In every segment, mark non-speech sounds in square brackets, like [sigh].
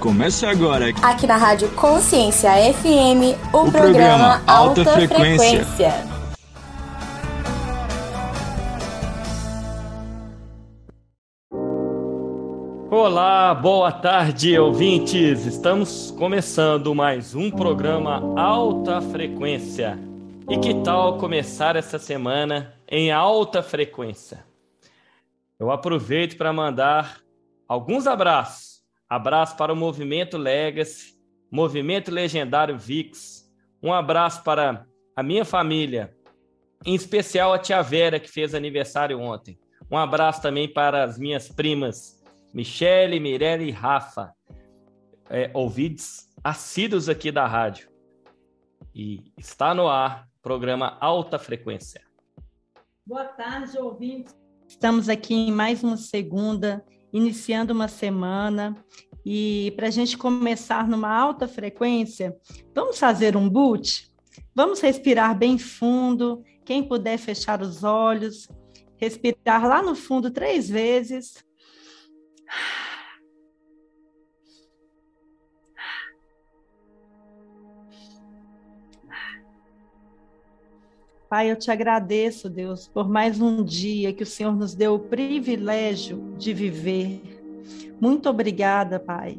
Começa agora. Aqui na Rádio Consciência FM, o, o programa, programa Alta, Alta Frequência. Frequência. Olá, boa tarde, ouvintes. Estamos começando mais um programa Alta Frequência. E que tal começar essa semana em alta frequência? Eu aproveito para mandar alguns abraços Abraço para o Movimento Legacy, Movimento Legendário VIX. Um abraço para a minha família, em especial a tia Vera, que fez aniversário ontem. Um abraço também para as minhas primas Michele, Mirelle e Rafa, é, ouvidos assíduos aqui da rádio. E está no ar, programa Alta Frequência. Boa tarde, ouvintes. Estamos aqui em mais uma segunda iniciando uma semana. E para a gente começar numa alta frequência, vamos fazer um boot? Vamos respirar bem fundo. Quem puder fechar os olhos, respirar lá no fundo três vezes. Pai, eu te agradeço, Deus, por mais um dia que o Senhor nos deu o privilégio de viver. Muito obrigada, Pai,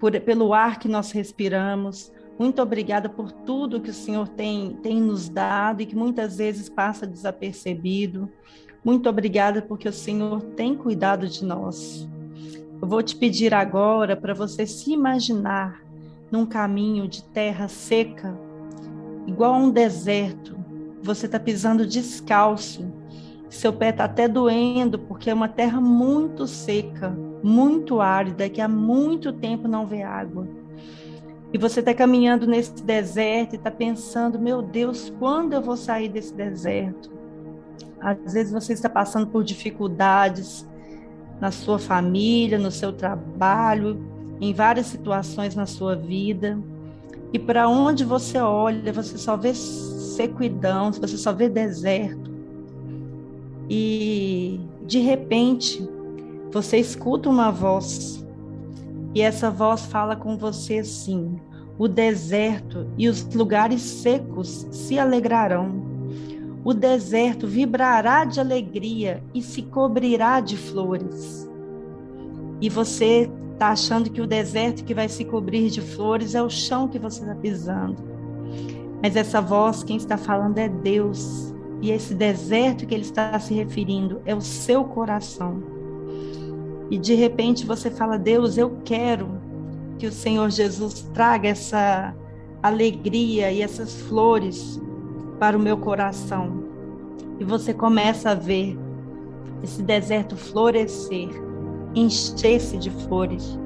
por, pelo ar que nós respiramos. Muito obrigada por tudo que o Senhor tem, tem nos dado e que muitas vezes passa desapercebido. Muito obrigada porque o Senhor tem cuidado de nós. Eu vou te pedir agora para você se imaginar num caminho de terra seca, igual a um deserto, você está pisando descalço, seu pé está até doendo, porque é uma terra muito seca, muito árida, que há muito tempo não vê água. E você está caminhando nesse deserto e está pensando: meu Deus, quando eu vou sair desse deserto? Às vezes você está passando por dificuldades na sua família, no seu trabalho, em várias situações na sua vida. E para onde você olha, você só vê sequidão, você só vê deserto. E de repente, você escuta uma voz. E essa voz fala com você assim: o deserto e os lugares secos se alegrarão. O deserto vibrará de alegria e se cobrirá de flores. E você está achando que o deserto que vai se cobrir de flores é o chão que você está pisando. Mas essa voz, quem está falando é Deus. E esse deserto que ele está se referindo é o seu coração. E de repente você fala: Deus, eu quero que o Senhor Jesus traga essa alegria e essas flores para o meu coração. E você começa a ver esse deserto florescer, encher-se de flores.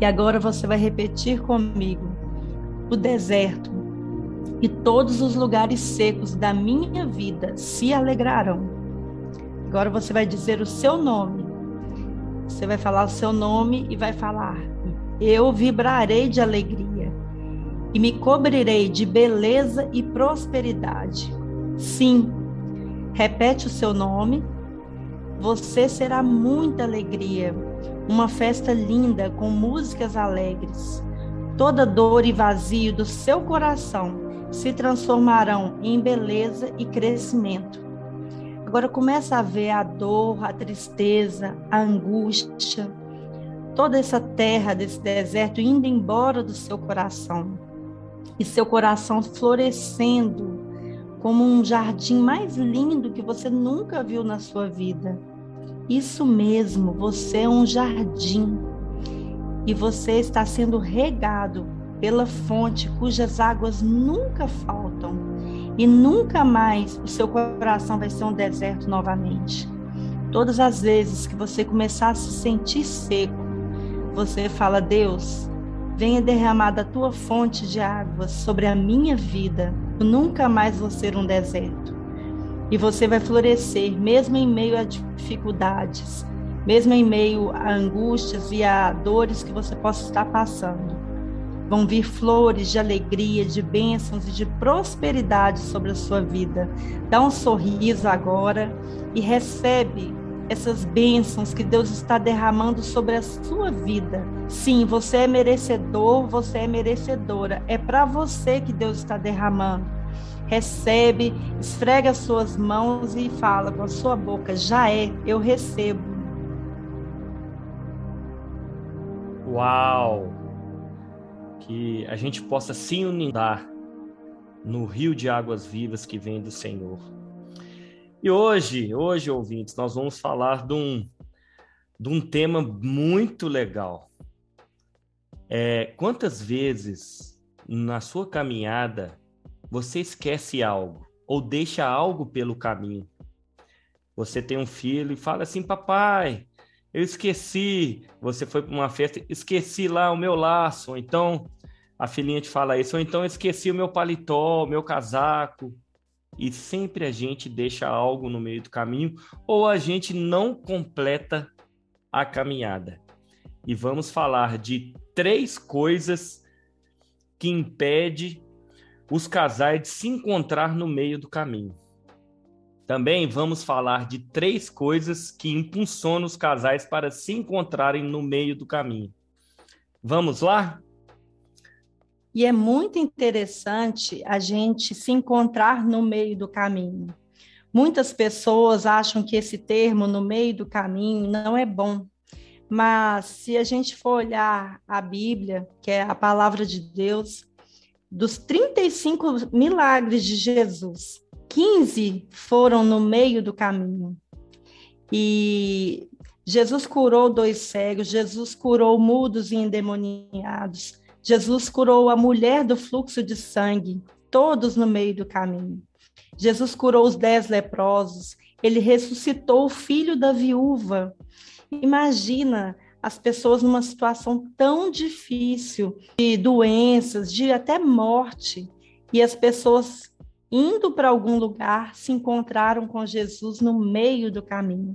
E agora você vai repetir comigo: o deserto e todos os lugares secos da minha vida se alegrarão. Agora você vai dizer o seu nome. Você vai falar o seu nome e vai falar: Eu vibrarei de alegria e me cobrirei de beleza e prosperidade. Sim, repete o seu nome. Você será muita alegria, uma festa linda com músicas alegres toda dor e vazio do seu coração se transformarão em beleza e crescimento. Agora começa a ver a dor, a tristeza, a angústia, toda essa terra desse deserto indo embora do seu coração. E seu coração florescendo como um jardim mais lindo que você nunca viu na sua vida. Isso mesmo, você é um jardim e você está sendo regado pela fonte cujas águas nunca faltam e nunca mais o seu coração vai ser um deserto novamente. Todas as vezes que você começar a se sentir seco, você fala: Deus, venha derramar da tua fonte de águas sobre a minha vida. Eu nunca mais vou ser um deserto. E você vai florescer, mesmo em meio a dificuldades, mesmo em meio a angústias e a dores que você possa estar passando. Vão vir flores de alegria, de bênçãos e de prosperidade sobre a sua vida. Dá um sorriso agora e recebe essas bênçãos que Deus está derramando sobre a sua vida. Sim, você é merecedor, você é merecedora. É para você que Deus está derramando. Recebe, esfrega as suas mãos e fala com a sua boca: já é, eu recebo. Uau! Que a gente possa se inundar no rio de águas vivas que vem do Senhor. E hoje, hoje, ouvintes, nós vamos falar de um, de um tema muito legal. É, quantas vezes na sua caminhada você esquece algo ou deixa algo pelo caminho? Você tem um filho e fala assim, papai, eu esqueci. Você foi para uma festa, esqueci lá o meu laço. Ou então a filhinha te fala isso, ou então esqueci o meu paletó, o meu casaco e sempre a gente deixa algo no meio do caminho ou a gente não completa a caminhada. E vamos falar de três coisas que impede os casais de se encontrar no meio do caminho. Também vamos falar de três coisas que impulsionam os casais para se encontrarem no meio do caminho. Vamos lá? E é muito interessante a gente se encontrar no meio do caminho. Muitas pessoas acham que esse termo no meio do caminho não é bom. Mas se a gente for olhar a Bíblia, que é a palavra de Deus, dos 35 milagres de Jesus, 15 foram no meio do caminho. E Jesus curou dois cegos, Jesus curou mudos e endemoniados, Jesus curou a mulher do fluxo de sangue, todos no meio do caminho. Jesus curou os dez leprosos, ele ressuscitou o filho da viúva. Imagina as pessoas numa situação tão difícil, de doenças, de até morte, e as pessoas indo para algum lugar se encontraram com Jesus no meio do caminho.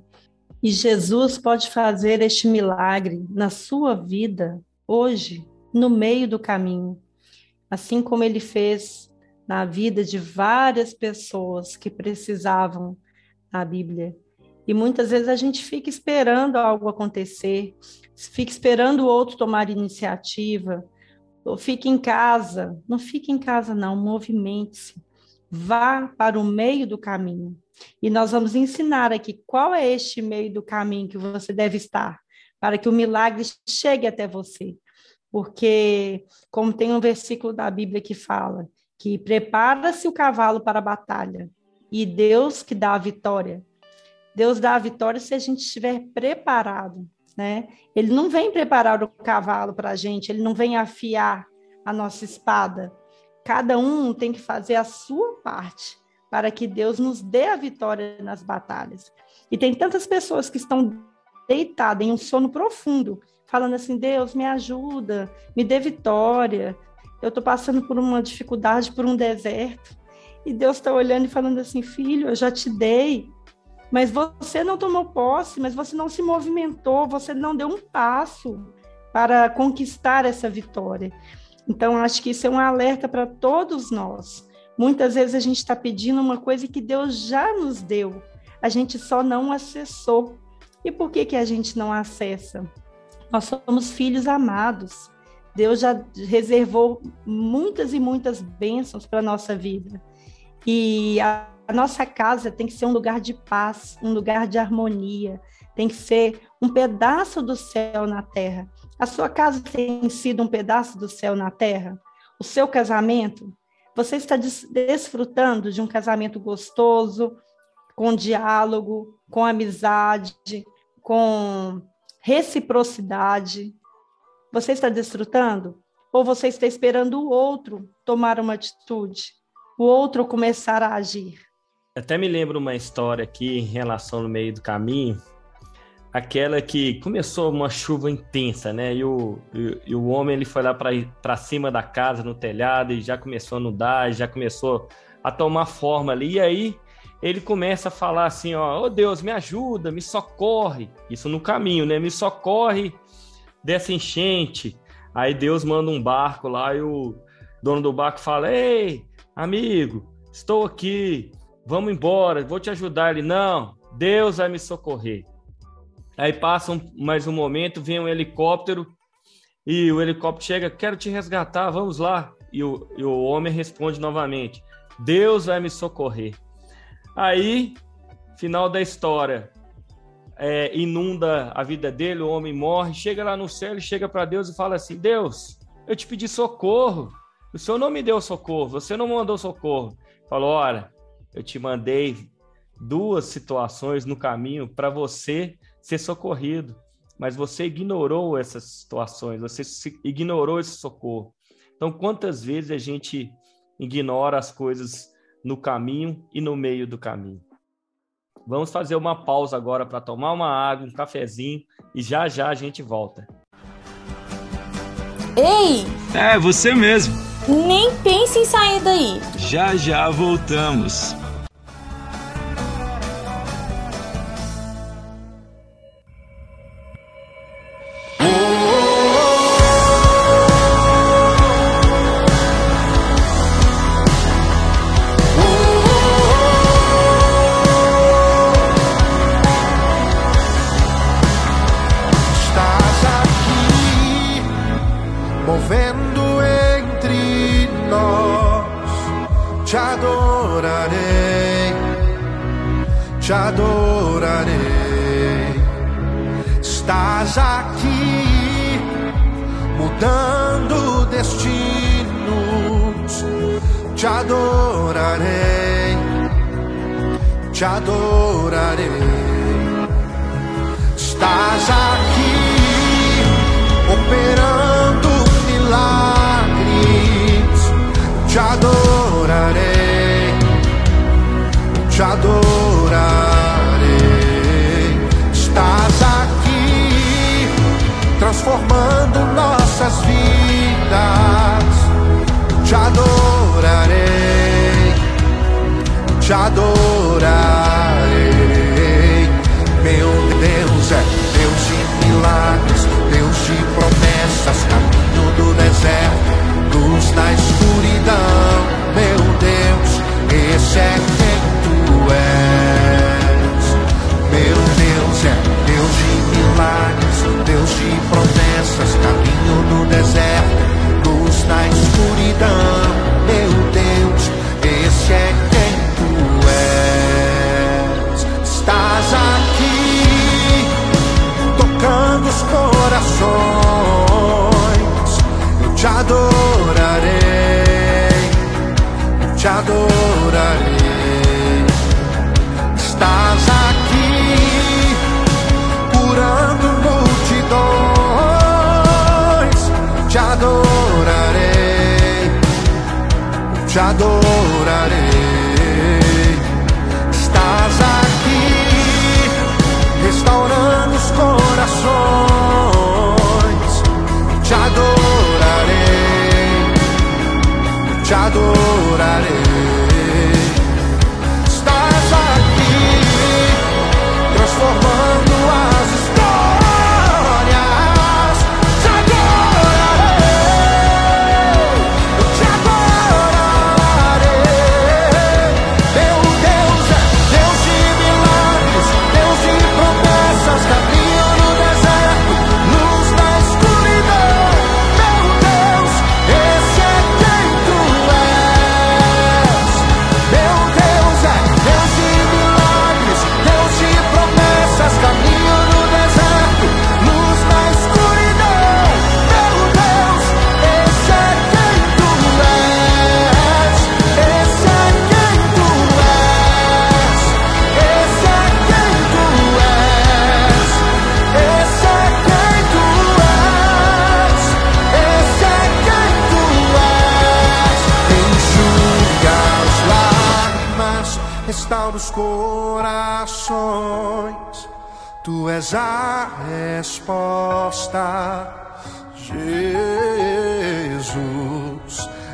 E Jesus pode fazer este milagre na sua vida hoje no meio do caminho, assim como ele fez na vida de várias pessoas que precisavam da Bíblia. E muitas vezes a gente fica esperando algo acontecer, fica esperando o outro tomar iniciativa, ou fica em casa. Não fique em casa, não, movimente-se. Vá para o meio do caminho. E nós vamos ensinar aqui qual é este meio do caminho que você deve estar, para que o milagre chegue até você porque, como tem um versículo da Bíblia que fala que prepara-se o cavalo para a batalha e Deus que dá a vitória. Deus dá a vitória se a gente estiver preparado, né? Ele não vem preparar o cavalo para a gente, ele não vem afiar a nossa espada. Cada um tem que fazer a sua parte para que Deus nos dê a vitória nas batalhas. E tem tantas pessoas que estão deitadas em um sono profundo falando assim: Deus, me ajuda, me dê vitória. Eu estou passando por uma dificuldade, por um deserto. E Deus está olhando e falando assim: Filho, eu já te dei, mas você não tomou posse, mas você não se movimentou, você não deu um passo para conquistar essa vitória. Então, acho que isso é um alerta para todos nós. Muitas vezes a gente está pedindo uma coisa que Deus já nos deu, a gente só não acessou. E por que, que a gente não acessa? Nós somos filhos amados. Deus já reservou muitas e muitas bênçãos para a nossa vida. E a, a nossa casa tem que ser um lugar de paz, um lugar de harmonia, tem que ser um pedaço do céu na terra. A sua casa tem sido um pedaço do céu na terra? O seu casamento? Você está desfrutando de um casamento gostoso, com diálogo, com amizade, com reciprocidade. Você está desfrutando? Ou você está esperando o outro tomar uma atitude, o outro começar a agir? Até me lembro uma história aqui em relação no meio do caminho, aquela que começou uma chuva intensa, né? E o, e, e o homem ele foi lá para cima da casa, no telhado, e já começou a nudar, já começou a tomar forma ali. E aí ele começa a falar assim, ó, oh Deus, me ajuda, me socorre. Isso no caminho, né? Me socorre dessa enchente. Aí Deus manda um barco lá e o dono do barco fala: "Ei, amigo, estou aqui. Vamos embora, vou te ajudar". Ele: "Não, Deus vai me socorrer". Aí passa um, mais um momento, vem um helicóptero e o helicóptero chega, quero te resgatar, vamos lá. E o, e o homem responde novamente, Deus vai me socorrer. Aí, final da história, é, inunda a vida dele, o homem morre, chega lá no céu, ele chega para Deus e fala assim: Deus, eu te pedi socorro, o senhor não me deu socorro, você não mandou socorro. Falou: Olha, eu te mandei duas situações no caminho para você ser socorrido, mas você ignorou essas situações, você ignorou esse socorro. Então, quantas vezes a gente ignora as coisas no caminho e no meio do caminho? Vamos fazer uma pausa agora para tomar uma água, um cafezinho e já já a gente volta. Ei! É, você mesmo. Nem pense em sair daí. Já já voltamos.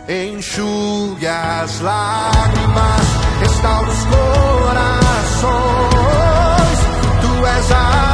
enxugue as lágrimas, restaura os corações. Tu és a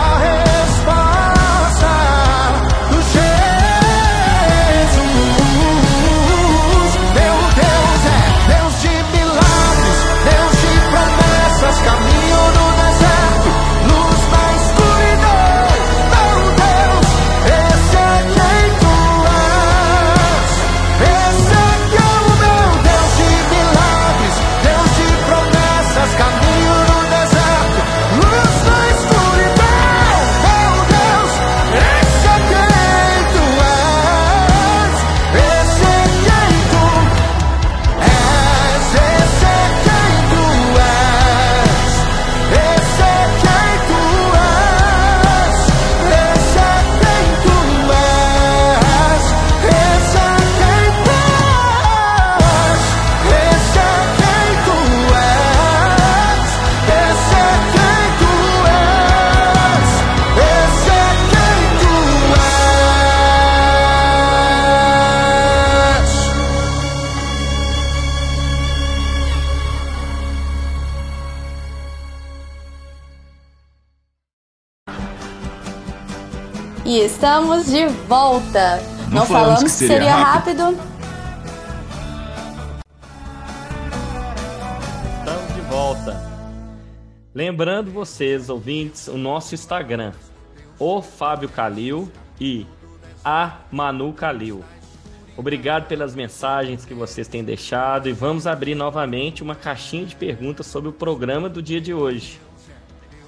estamos de volta. Não, Não falamos, falamos, que seria, seria rápido. rápido. Estamos de volta. Lembrando vocês, ouvintes, o nosso Instagram, o Fábio Calil e a Manu Calil. Obrigado pelas mensagens que vocês têm deixado e vamos abrir novamente uma caixinha de perguntas sobre o programa do dia de hoje.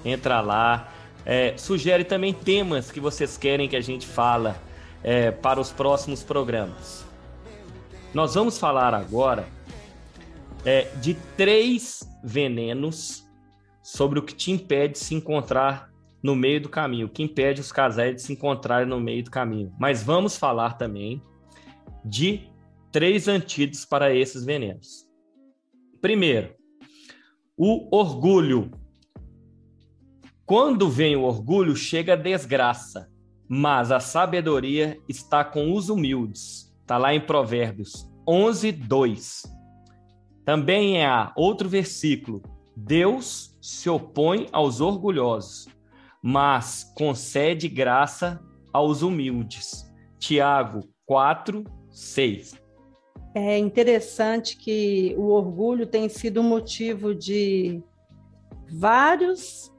Entra lá, é, sugere também temas que vocês querem que a gente fala é, para os próximos programas. Nós vamos falar agora é, de três venenos sobre o que te impede de se encontrar no meio do caminho, o que impede os casais de se encontrarem no meio do caminho. Mas vamos falar também de três antídotos para esses venenos. Primeiro, o orgulho. Quando vem o orgulho, chega a desgraça, mas a sabedoria está com os humildes. Está lá em Provérbios 11, 2. Também há outro versículo. Deus se opõe aos orgulhosos, mas concede graça aos humildes. Tiago 4, 6. É interessante que o orgulho tem sido motivo de vários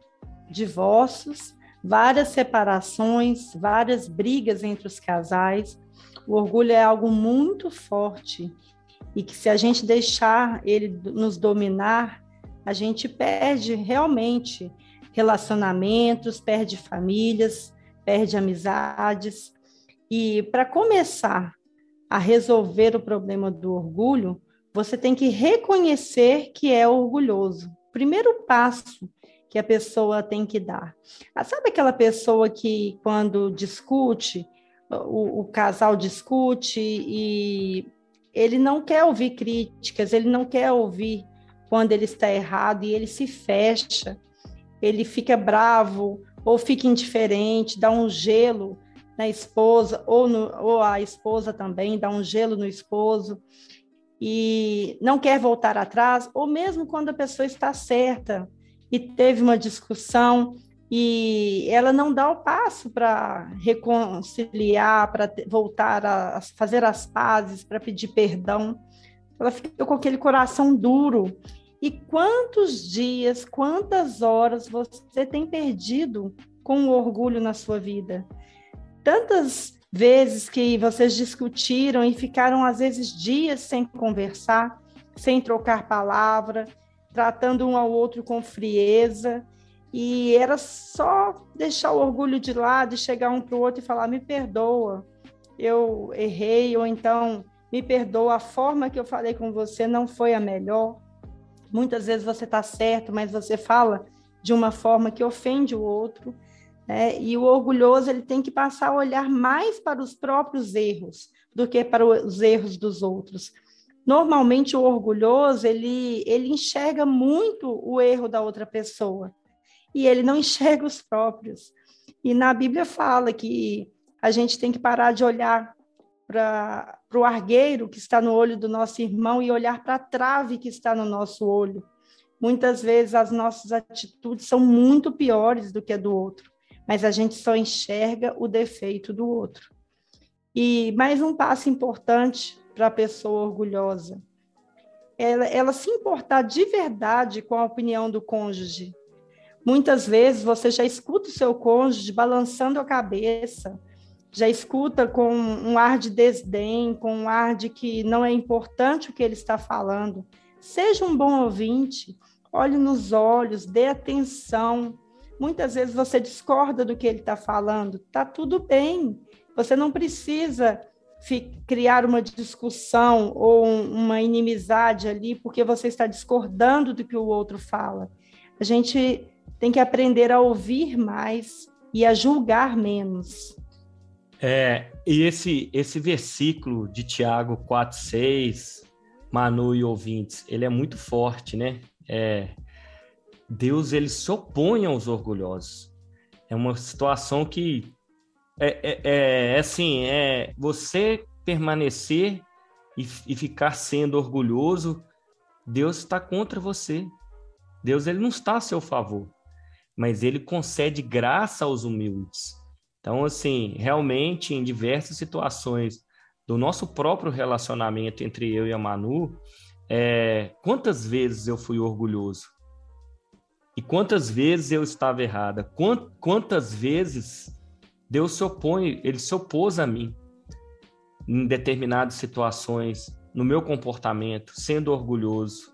divórcios, várias separações, várias brigas entre os casais. O orgulho é algo muito forte e que se a gente deixar ele nos dominar, a gente perde realmente relacionamentos, perde famílias, perde amizades. E para começar a resolver o problema do orgulho, você tem que reconhecer que é orgulhoso. Primeiro passo que a pessoa tem que dar. Ah, sabe aquela pessoa que, quando discute, o, o casal discute e ele não quer ouvir críticas, ele não quer ouvir quando ele está errado e ele se fecha ele fica bravo ou fica indiferente, dá um gelo na esposa, ou, no, ou a esposa também dá um gelo no esposo, e não quer voltar atrás, ou mesmo quando a pessoa está certa e teve uma discussão e ela não dá o passo para reconciliar, para voltar a fazer as pazes, para pedir perdão. Ela fica com aquele coração duro e quantos dias, quantas horas você tem perdido com o orgulho na sua vida? Tantas vezes que vocês discutiram e ficaram, às vezes, dias sem conversar, sem trocar palavra, tratando um ao outro com frieza. E era só deixar o orgulho de lado e chegar um para o outro e falar: me perdoa, eu errei, ou então me perdoa, a forma que eu falei com você não foi a melhor. Muitas vezes você está certo, mas você fala de uma forma que ofende o outro. Né? E o orgulhoso ele tem que passar a olhar mais para os próprios erros do que para os erros dos outros. Normalmente o orgulhoso ele ele enxerga muito o erro da outra pessoa e ele não [laughs] enxerga os próprios. E na Bíblia fala que a gente tem que parar de olhar para o argueiro que está no olho do nosso irmão e olhar para a trave que está no nosso olho. Muitas vezes as nossas atitudes são muito piores do que a do outro, mas a gente só enxerga o defeito do outro. E mais um passo importante para a pessoa orgulhosa. Ela, ela se importar de verdade com a opinião do cônjuge. Muitas vezes você já escuta o seu cônjuge balançando a cabeça, já escuta com um ar de desdém, com um ar de que não é importante o que ele está falando. Seja um bom ouvinte, olhe nos olhos, dê atenção. Muitas vezes você discorda do que ele está falando, tá tudo bem. Você não precisa criar uma discussão ou uma inimizade ali porque você está discordando do que o outro fala. A gente tem que aprender a ouvir mais e a julgar menos. É, e esse, esse versículo de Tiago 4,6, Manu e ouvintes, ele é muito forte, né? É, Deus ele se opõe aos orgulhosos. É uma situação que é, é, é, é assim, é você permanecer e, e ficar sendo orgulhoso, Deus está contra você. Deus ele não está a seu favor, mas ele concede graça aos humildes. Então, assim, realmente, em diversas situações do nosso próprio relacionamento entre eu e a Manu, é, quantas vezes eu fui orgulhoso? E quantas vezes eu estava errada? Quantas vezes Deus se opõe, ele se opôs a mim em determinadas situações, no meu comportamento, sendo orgulhoso.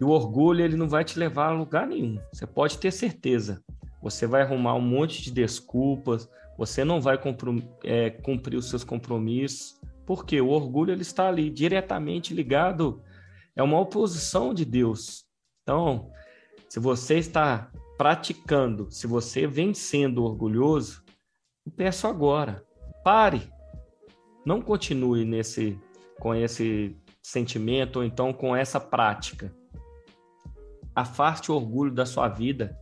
E o orgulho, ele não vai te levar a lugar nenhum. Você pode ter certeza. Você vai arrumar um monte de desculpas, você não vai é, cumprir os seus compromissos, porque o orgulho ele está ali diretamente ligado, é uma oposição de Deus. Então, se você está praticando, se você vem sendo orgulhoso, peço agora, pare. Não continue nesse com esse sentimento ou então com essa prática. Afaste o orgulho da sua vida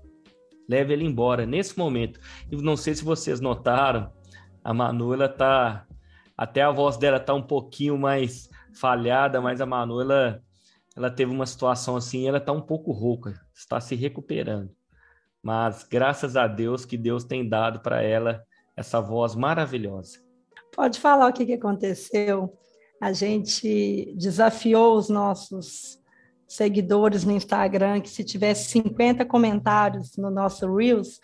leve ele embora nesse momento. E não sei se vocês notaram, a Manuela tá até a voz dela tá um pouquinho mais falhada, mas a Manuela ela teve uma situação assim, ela tá um pouco rouca, está se recuperando. Mas graças a Deus que Deus tem dado para ela essa voz maravilhosa. Pode falar o que, que aconteceu? A gente desafiou os nossos seguidores no Instagram que se tivesse 50 comentários no nosso Reels,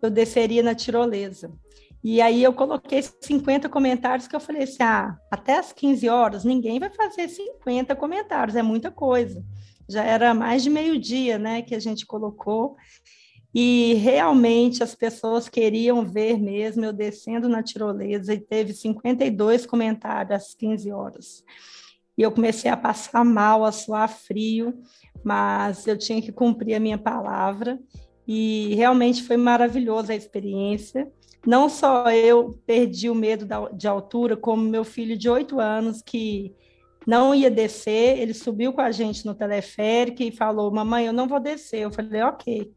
eu desceria na tirolesa. E aí eu coloquei 50 comentários que eu falei assim: ah, até as 15 horas ninguém vai fazer 50 comentários, é muita coisa. Já era mais de meio-dia, né, que a gente colocou. E realmente as pessoas queriam ver mesmo eu descendo na tirolesa e teve 52 comentários às 15 horas e eu comecei a passar mal, a suar frio, mas eu tinha que cumprir a minha palavra e realmente foi maravilhosa a experiência. Não só eu perdi o medo de altura, como meu filho de oito anos que não ia descer, ele subiu com a gente no teleférico e falou: Mamãe, eu não vou descer. Eu falei: Ok.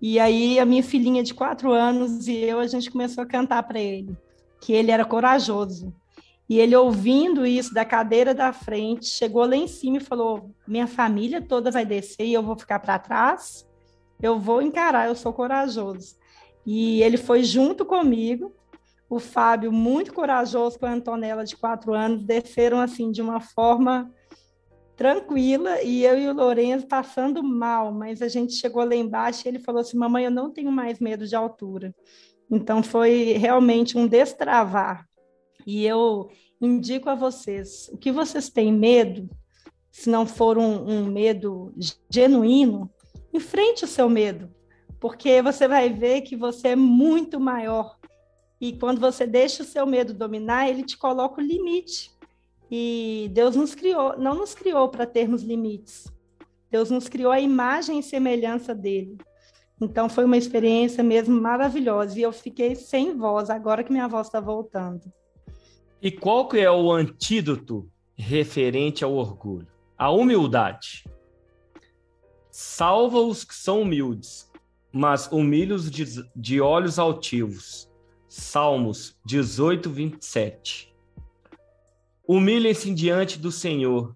E aí a minha filhinha de quatro anos e eu, a gente começou a cantar para ele, que ele era corajoso. E ele, ouvindo isso da cadeira da frente, chegou lá em cima e falou: Minha família toda vai descer e eu vou ficar para trás. Eu vou encarar, eu sou corajoso. E ele foi junto comigo. O Fábio, muito corajoso, com a Antonella, de quatro anos, desceram assim de uma forma tranquila. E eu e o Lourenço passando mal, mas a gente chegou lá embaixo e ele falou assim: Mamãe, eu não tenho mais medo de altura. Então foi realmente um destravar e eu indico a vocês: o que vocês têm medo, se não for um, um medo genuíno, enfrente o seu medo, porque você vai ver que você é muito maior. E quando você deixa o seu medo dominar, ele te coloca o limite. E Deus nos criou, não nos criou para termos limites. Deus nos criou a imagem e semelhança dele. Então foi uma experiência mesmo maravilhosa e eu fiquei sem voz agora que minha voz está voltando. E qual que é o antídoto referente ao orgulho? A humildade. Salva os que são humildes, mas humilha-os de, de olhos altivos. Salmos 18, 27. Humilhem-se diante do Senhor,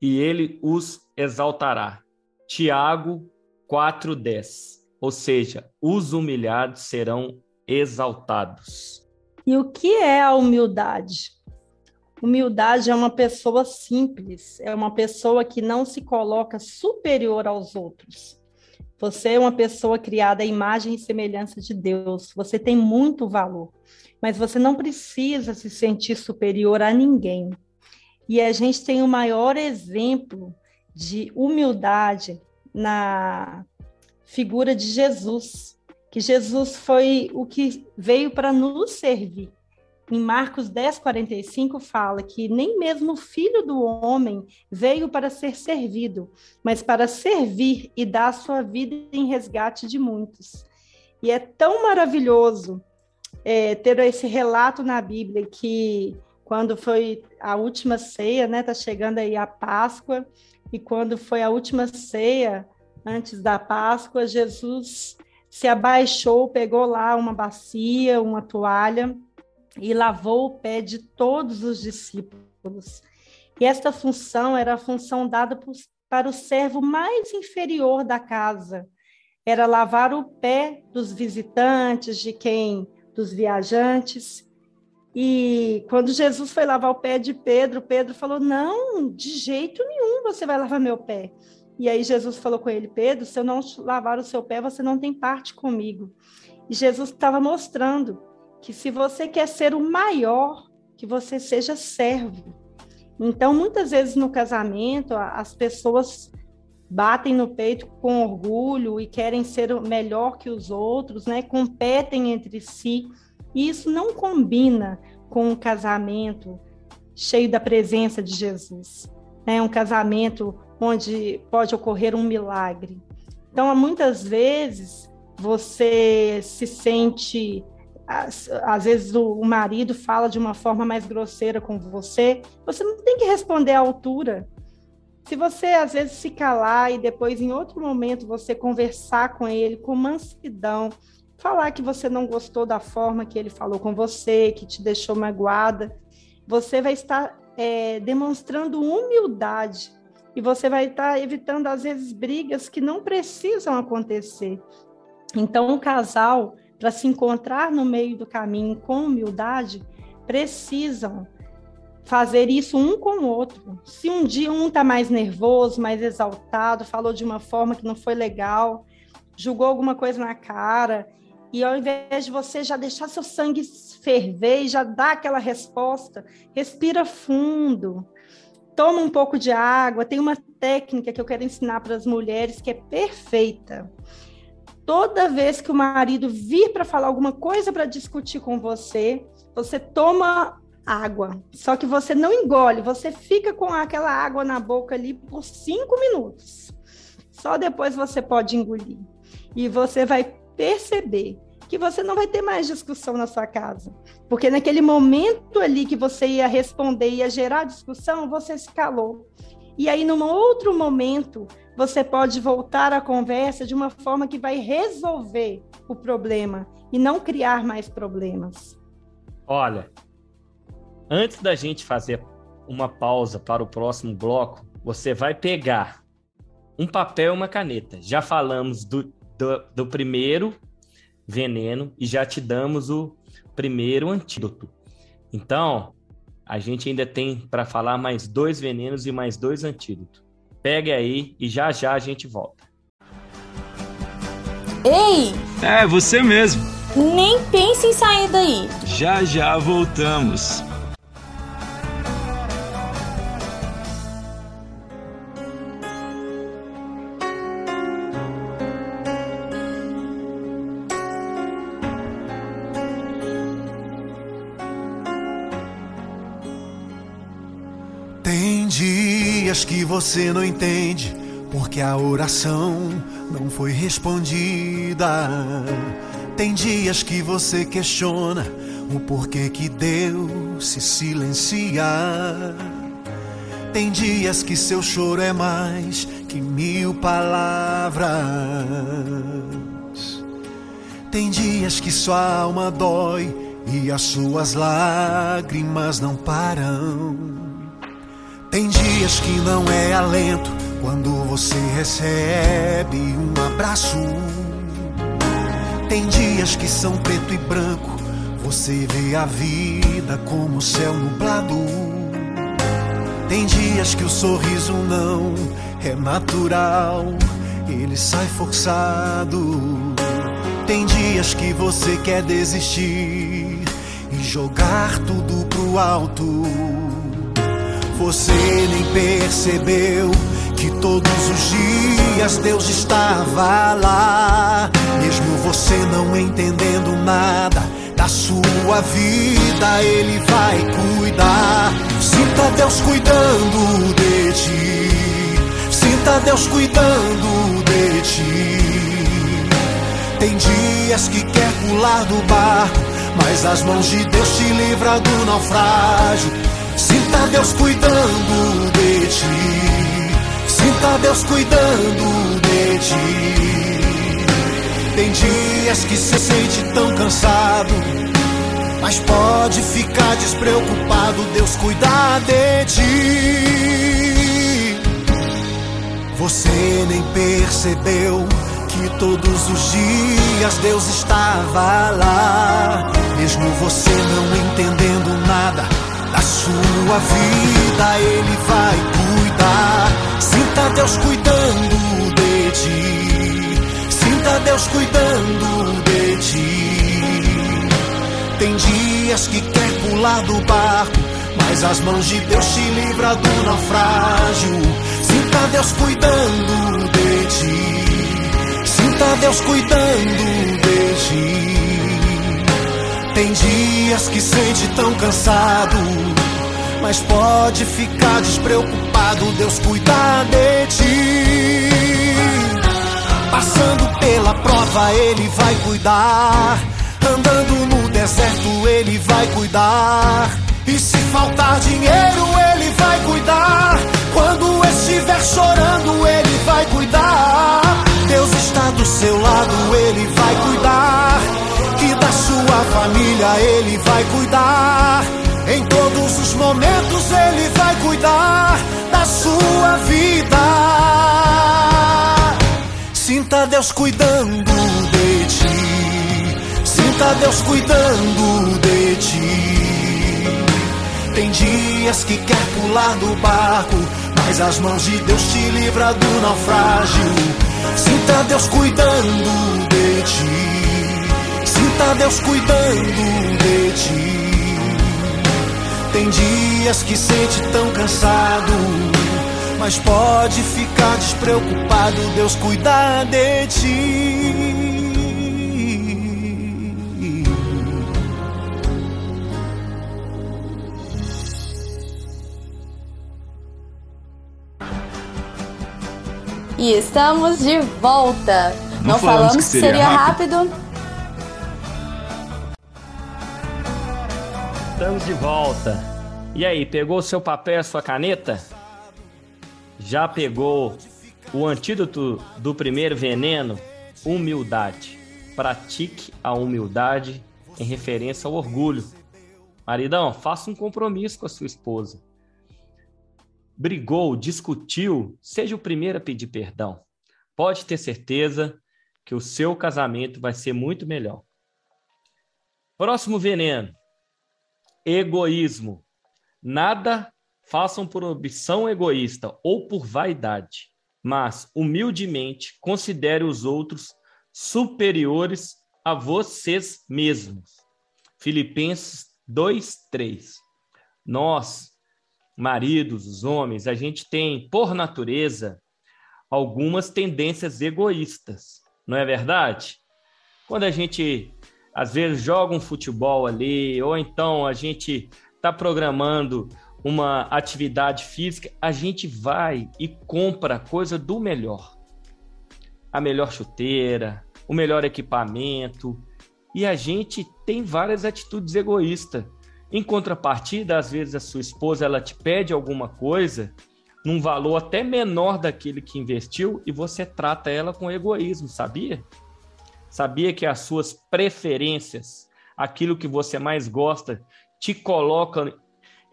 e ele os exaltará. Tiago 4:10. Ou seja, os humilhados serão exaltados. E o que é a humildade? Humildade é uma pessoa simples, é uma pessoa que não se coloca superior aos outros. Você é uma pessoa criada à imagem e semelhança de Deus, você tem muito valor, mas você não precisa se sentir superior a ninguém. E a gente tem o maior exemplo de humildade na figura de Jesus que Jesus foi o que veio para nos servir. Em Marcos 10, 45 fala que nem mesmo o filho do homem veio para ser servido, mas para servir e dar a sua vida em resgate de muitos. E é tão maravilhoso é, ter esse relato na Bíblia que quando foi a última ceia, né, tá chegando aí a Páscoa, e quando foi a última ceia antes da Páscoa, Jesus se abaixou, pegou lá uma bacia, uma toalha e lavou o pé de todos os discípulos. E esta função era a função dada para o servo mais inferior da casa. Era lavar o pé dos visitantes, de quem dos viajantes. E quando Jesus foi lavar o pé de Pedro, Pedro falou: Não, de jeito nenhum você vai lavar meu pé. E aí Jesus falou com ele: Pedro, se eu não lavar o seu pé, você não tem parte comigo. E Jesus estava mostrando que se você quer ser o maior, que você seja servo. Então, muitas vezes no casamento, as pessoas batem no peito com orgulho e querem ser melhor que os outros, né? Competem entre si. E isso não combina com um casamento cheio da presença de Jesus. Né? um casamento onde pode ocorrer um milagre. Então, muitas vezes você se sente às, às vezes o, o, marido fala de uma forma mais grosseira com você, você não tem que responder à altura. Se você às vezes se calar e depois em outro momento você conversar com ele com mansidão, falar que você não gostou da forma que ele falou com você, que te deixou magoada, você vai estar é, demonstrando humildade e você vai estar evitando às vezes brigas que não precisam acontecer. Então o casal para se encontrar no meio do caminho com humildade, precisam fazer isso um com o outro. Se um dia um está mais nervoso, mais exaltado, falou de uma forma que não foi legal, julgou alguma coisa na cara, e ao invés de você já deixar seu sangue ferver e já dar aquela resposta, respira fundo, toma um pouco de água. Tem uma técnica que eu quero ensinar para as mulheres que é perfeita toda vez que o marido vir para falar alguma coisa para discutir com você, você toma água. Só que você não engole, você fica com aquela água na boca ali por cinco minutos. Só depois você pode engolir. E você vai perceber que você não vai ter mais discussão na sua casa. Porque naquele momento ali que você ia responder, ia gerar discussão, você se calou. E aí, num outro momento, você pode voltar a conversa de uma forma que vai resolver o problema e não criar mais problemas. Olha, antes da gente fazer uma pausa para o próximo bloco, você vai pegar um papel e uma caneta. Já falamos do, do, do primeiro veneno e já te damos o primeiro antídoto. Então, a gente ainda tem para falar mais dois venenos e mais dois antídotos. Pegue aí e já já a gente volta. Ei! É, você mesmo. Nem pense em sair daí. Já já voltamos. Você não entende, porque a oração não foi respondida. Tem dias que você questiona o porquê que Deus se silencia. Tem dias que seu choro é mais que mil palavras. Tem dias que sua alma dói e as suas lágrimas não param. Tem dias que não é alento quando você recebe um abraço. Tem dias que são preto e branco, você vê a vida como céu nublado. Tem dias que o sorriso não é natural, ele sai forçado. Tem dias que você quer desistir e jogar tudo pro alto você nem percebeu que todos os dias Deus estava lá, mesmo você não entendendo nada da sua vida, Ele vai cuidar. Sinta Deus cuidando de ti, sinta Deus cuidando de ti. Tem dias que quer pular do barco, mas as mãos de Deus te livram do naufrágio. Sinta Deus cuidando de ti. Sinta Deus cuidando de ti. Tem dias que se sente tão cansado, mas pode ficar despreocupado. Deus cuidar de ti. Você nem percebeu que que todos os dias Deus estava lá, mesmo você não entendendo nada da sua vida, Ele vai cuidar. Sinta Deus cuidando de ti, sinta Deus cuidando de ti. Tem dias que quer pular do barco, mas as mãos de Deus te livra do naufrágio. Sinta Deus cuidando de ti, sinta Deus cuidando de ti. Tem dias que sente tão cansado, mas pode ficar despreocupado. Deus cuida de ti. Passando pela prova, Ele vai cuidar. Andando no deserto, Ele vai cuidar. E se faltar dinheiro, Ele vai cuidar. Quando estiver chorando, Ele vai cuidar. Deus está do seu lado, Ele vai cuidar sua família ele vai cuidar. Momentos ele vai cuidar da sua vida. Sinta Deus cuidando de ti. Sinta Deus cuidando de ti. Tem dias que quer pular do barco, mas as mãos de Deus te livra do naufrágio. Sinta Deus cuidando de ti. Sinta Deus cuidando de ti. Tem dias que sente tão cansado, mas pode ficar despreocupado. Deus cuida de ti. E estamos de volta. Não, Não falamos, falamos, que seria, seria rápido. rápido Estamos de volta. E aí, pegou seu papel a sua caneta? Já pegou o antídoto do primeiro veneno? Humildade. Pratique a humildade em referência ao orgulho. Maridão, faça um compromisso com a sua esposa. Brigou, discutiu, seja o primeiro a pedir perdão. Pode ter certeza que o seu casamento vai ser muito melhor. Próximo veneno egoísmo. Nada façam por ambição egoísta ou por vaidade, mas humildemente considere os outros superiores a vocês mesmos. Filipenses 2:3. Nós, maridos, os homens, a gente tem por natureza algumas tendências egoístas, não é verdade? Quando a gente às vezes joga um futebol ali, ou então a gente está programando uma atividade física, a gente vai e compra coisa do melhor. A melhor chuteira, o melhor equipamento, e a gente tem várias atitudes egoístas. Em contrapartida, às vezes a sua esposa ela te pede alguma coisa num valor até menor daquele que investiu e você trata ela com egoísmo, sabia? Sabia que as suas preferências, aquilo que você mais gosta, te coloca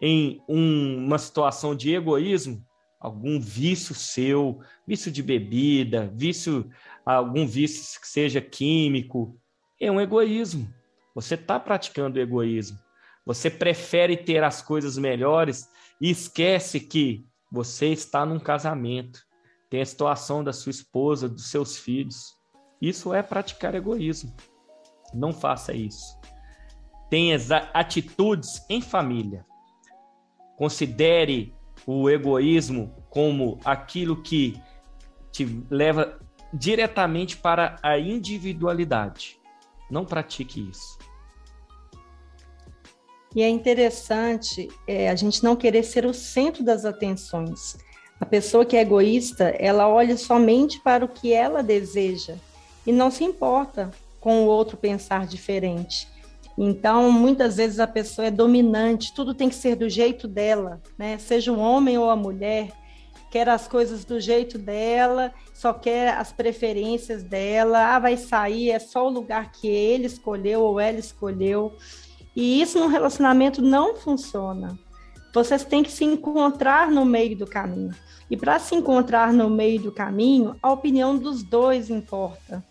em um, uma situação de egoísmo? Algum vício seu, vício de bebida, vício, algum vício que seja químico, é um egoísmo. Você está praticando egoísmo. Você prefere ter as coisas melhores e esquece que você está num casamento. Tem a situação da sua esposa, dos seus filhos. Isso é praticar egoísmo. Não faça isso. Tenha atitudes em família. Considere o egoísmo como aquilo que te leva diretamente para a individualidade. Não pratique isso. E é interessante é, a gente não querer ser o centro das atenções. A pessoa que é egoísta, ela olha somente para o que ela deseja e não se importa com o outro pensar diferente. Então, muitas vezes a pessoa é dominante, tudo tem que ser do jeito dela, né? Seja um homem ou a mulher, quer as coisas do jeito dela, só quer as preferências dela. Ah, vai sair, é só o lugar que ele escolheu ou ela escolheu. E isso no relacionamento não funciona. vocês têm que se encontrar no meio do caminho. E para se encontrar no meio do caminho, a opinião dos dois importa.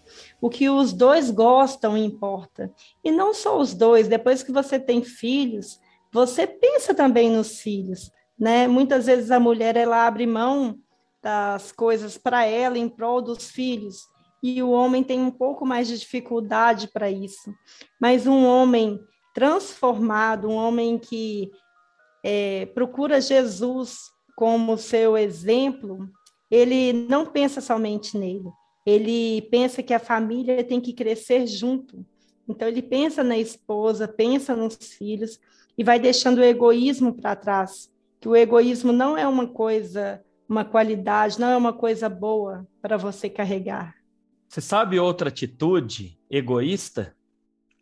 O que os dois gostam importa. E não só os dois, depois que você tem filhos, você pensa também nos filhos, né? Muitas vezes a mulher ela abre mão das coisas para ela em prol dos filhos, e o homem tem um pouco mais de dificuldade para isso. Mas um homem transformado, um homem que é, procura Jesus como seu exemplo, ele não pensa somente nele, ele pensa que a família tem que crescer junto. Então, ele pensa na esposa, pensa nos filhos e vai deixando o egoísmo para trás. Que o egoísmo não é uma coisa, uma qualidade, não é uma coisa boa para você carregar. Você sabe outra atitude egoísta?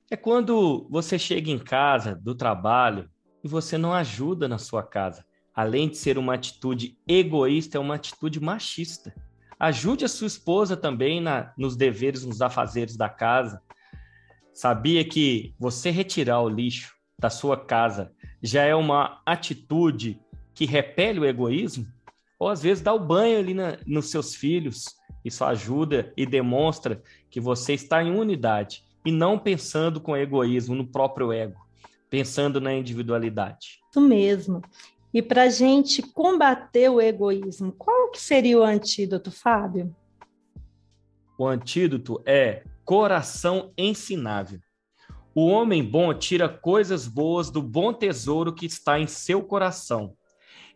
É quando você chega em casa do trabalho e você não ajuda na sua casa. Além de ser uma atitude egoísta, é uma atitude machista. Ajude a sua esposa também na, nos deveres, nos afazeres da casa. Sabia que você retirar o lixo da sua casa já é uma atitude que repele o egoísmo? Ou às vezes dá o banho ali na, nos seus filhos. Isso ajuda e demonstra que você está em unidade e não pensando com egoísmo no próprio ego, pensando na individualidade. Isso mesmo. E para a gente combater o egoísmo, qual que seria o antídoto, Fábio? O antídoto é coração ensinável. O homem bom tira coisas boas do bom tesouro que está em seu coração,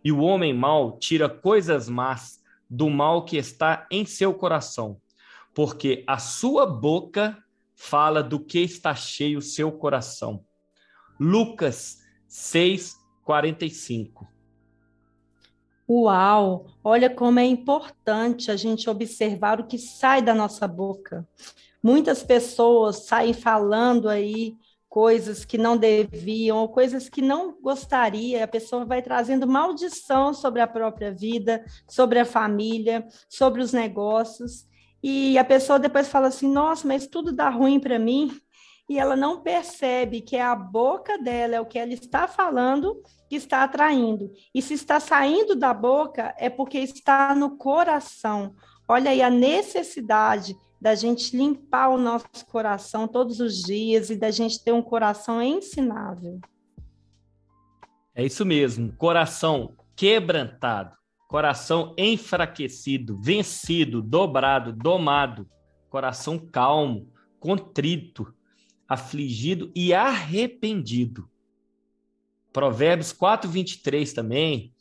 e o homem mau tira coisas más do mal que está em seu coração, porque a sua boca fala do que está cheio o seu coração. Lucas 6, 45. Uau! Olha como é importante a gente observar o que sai da nossa boca. Muitas pessoas saem falando aí coisas que não deviam, ou coisas que não gostaria, a pessoa vai trazendo maldição sobre a própria vida, sobre a família, sobre os negócios, e a pessoa depois fala assim: nossa, mas tudo dá ruim para mim e ela não percebe que é a boca dela, é o que ela está falando, que está atraindo. E se está saindo da boca, é porque está no coração. Olha aí a necessidade da gente limpar o nosso coração todos os dias e da gente ter um coração ensinável. É isso mesmo, coração quebrantado, coração enfraquecido, vencido, dobrado, domado, coração calmo, contrito, afligido e arrependido. Provérbios 4, 23 também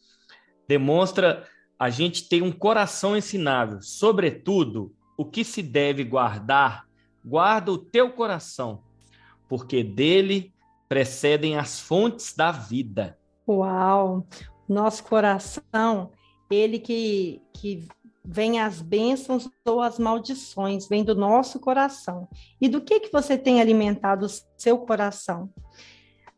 demonstra a gente ter um coração ensinável. Sobretudo, o que se deve guardar, guarda o teu coração, porque dele precedem as fontes da vida. Uau! Nosso coração, ele que, que vem as bênçãos ou as maldições, vem do nosso coração. E do que que você tem alimentado o seu coração?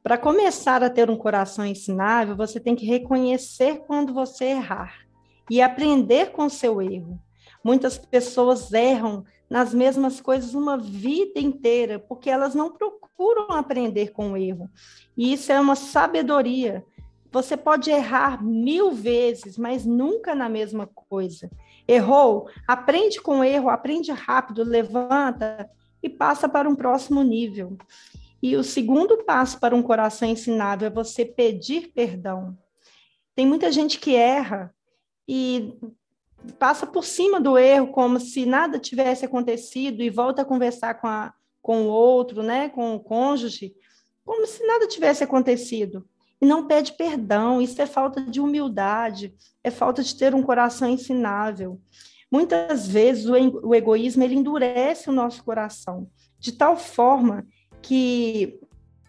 Para começar a ter um coração ensinável, você tem que reconhecer quando você errar e aprender com o seu erro. Muitas pessoas erram nas mesmas coisas uma vida inteira, porque elas não procuram aprender com o erro. E isso é uma sabedoria. Você pode errar mil vezes, mas nunca na mesma coisa. Errou, aprende com o erro, aprende rápido, levanta e passa para um próximo nível. E o segundo passo para um coração ensinável é você pedir perdão. Tem muita gente que erra e passa por cima do erro como se nada tivesse acontecido e volta a conversar com, a, com o outro, né, com o cônjuge, como se nada tivesse acontecido e não pede perdão. Isso é falta de humildade, é falta de ter um coração ensinável. Muitas vezes o, egoísmo ele endurece o nosso coração de tal forma que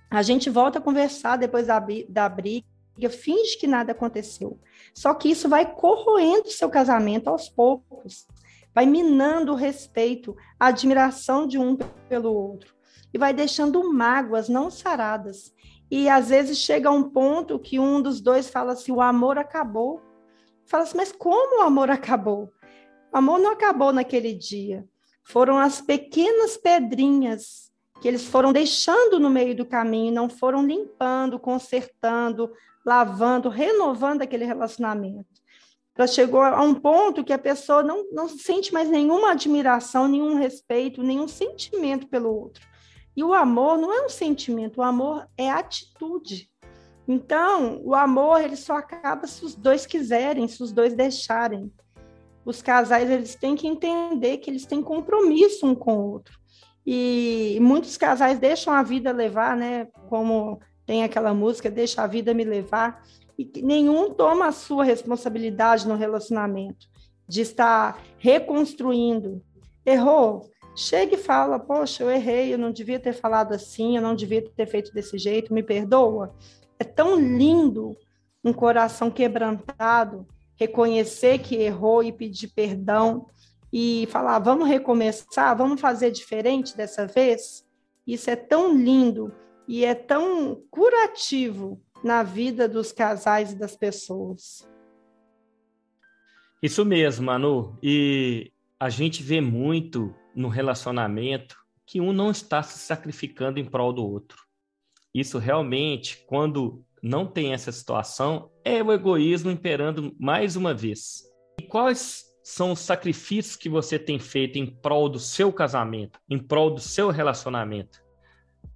a gente volta a conversar depois da, da briga, finge que nada aconteceu. Só que isso vai corroendo o seu casamento aos poucos, vai minando o respeito, a admiração de um pelo outro, e vai deixando mágoas não saradas e às vezes chega um ponto que um dos dois fala assim: o amor acabou. Fala assim, mas como o amor acabou? O amor não acabou naquele dia. Foram as pequenas pedrinhas que eles foram deixando no meio do caminho, não foram limpando, consertando, lavando, renovando aquele relacionamento. Ela chegou a um ponto que a pessoa não, não sente mais nenhuma admiração, nenhum respeito, nenhum sentimento pelo outro. E o amor não é um sentimento, o amor é atitude. Então, o amor ele só acaba se os dois quiserem, se os dois deixarem. Os casais eles têm que entender que eles têm compromisso um com o outro. E muitos casais deixam a vida levar, né? Como tem aquela música, deixa a vida me levar. E nenhum toma a sua responsabilidade no relacionamento, de estar reconstruindo. Errou, chega e fala: Poxa, eu errei, eu não devia ter falado assim, eu não devia ter feito desse jeito, me perdoa. É tão lindo um coração quebrantado reconhecer que errou e pedir perdão e falar, vamos recomeçar, vamos fazer diferente dessa vez. Isso é tão lindo e é tão curativo na vida dos casais e das pessoas. Isso mesmo, Manu. E a gente vê muito no relacionamento que um não está se sacrificando em prol do outro. Isso realmente, quando não tem essa situação, é o egoísmo imperando mais uma vez. E quais são os sacrifícios que você tem feito em prol do seu casamento, em prol do seu relacionamento?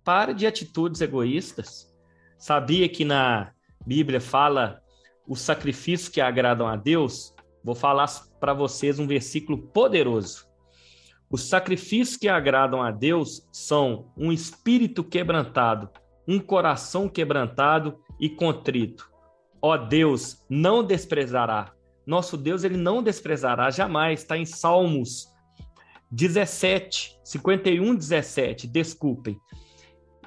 Pare de atitudes egoístas. Sabia que na Bíblia fala os sacrifícios que agradam a Deus? Vou falar para vocês um versículo poderoso. Os sacrifícios que agradam a Deus são um espírito quebrantado, um coração quebrantado e contrito. Ó Deus, não desprezará. Nosso Deus, ele não desprezará jamais. Está em Salmos 17, 51, 17. Desculpem.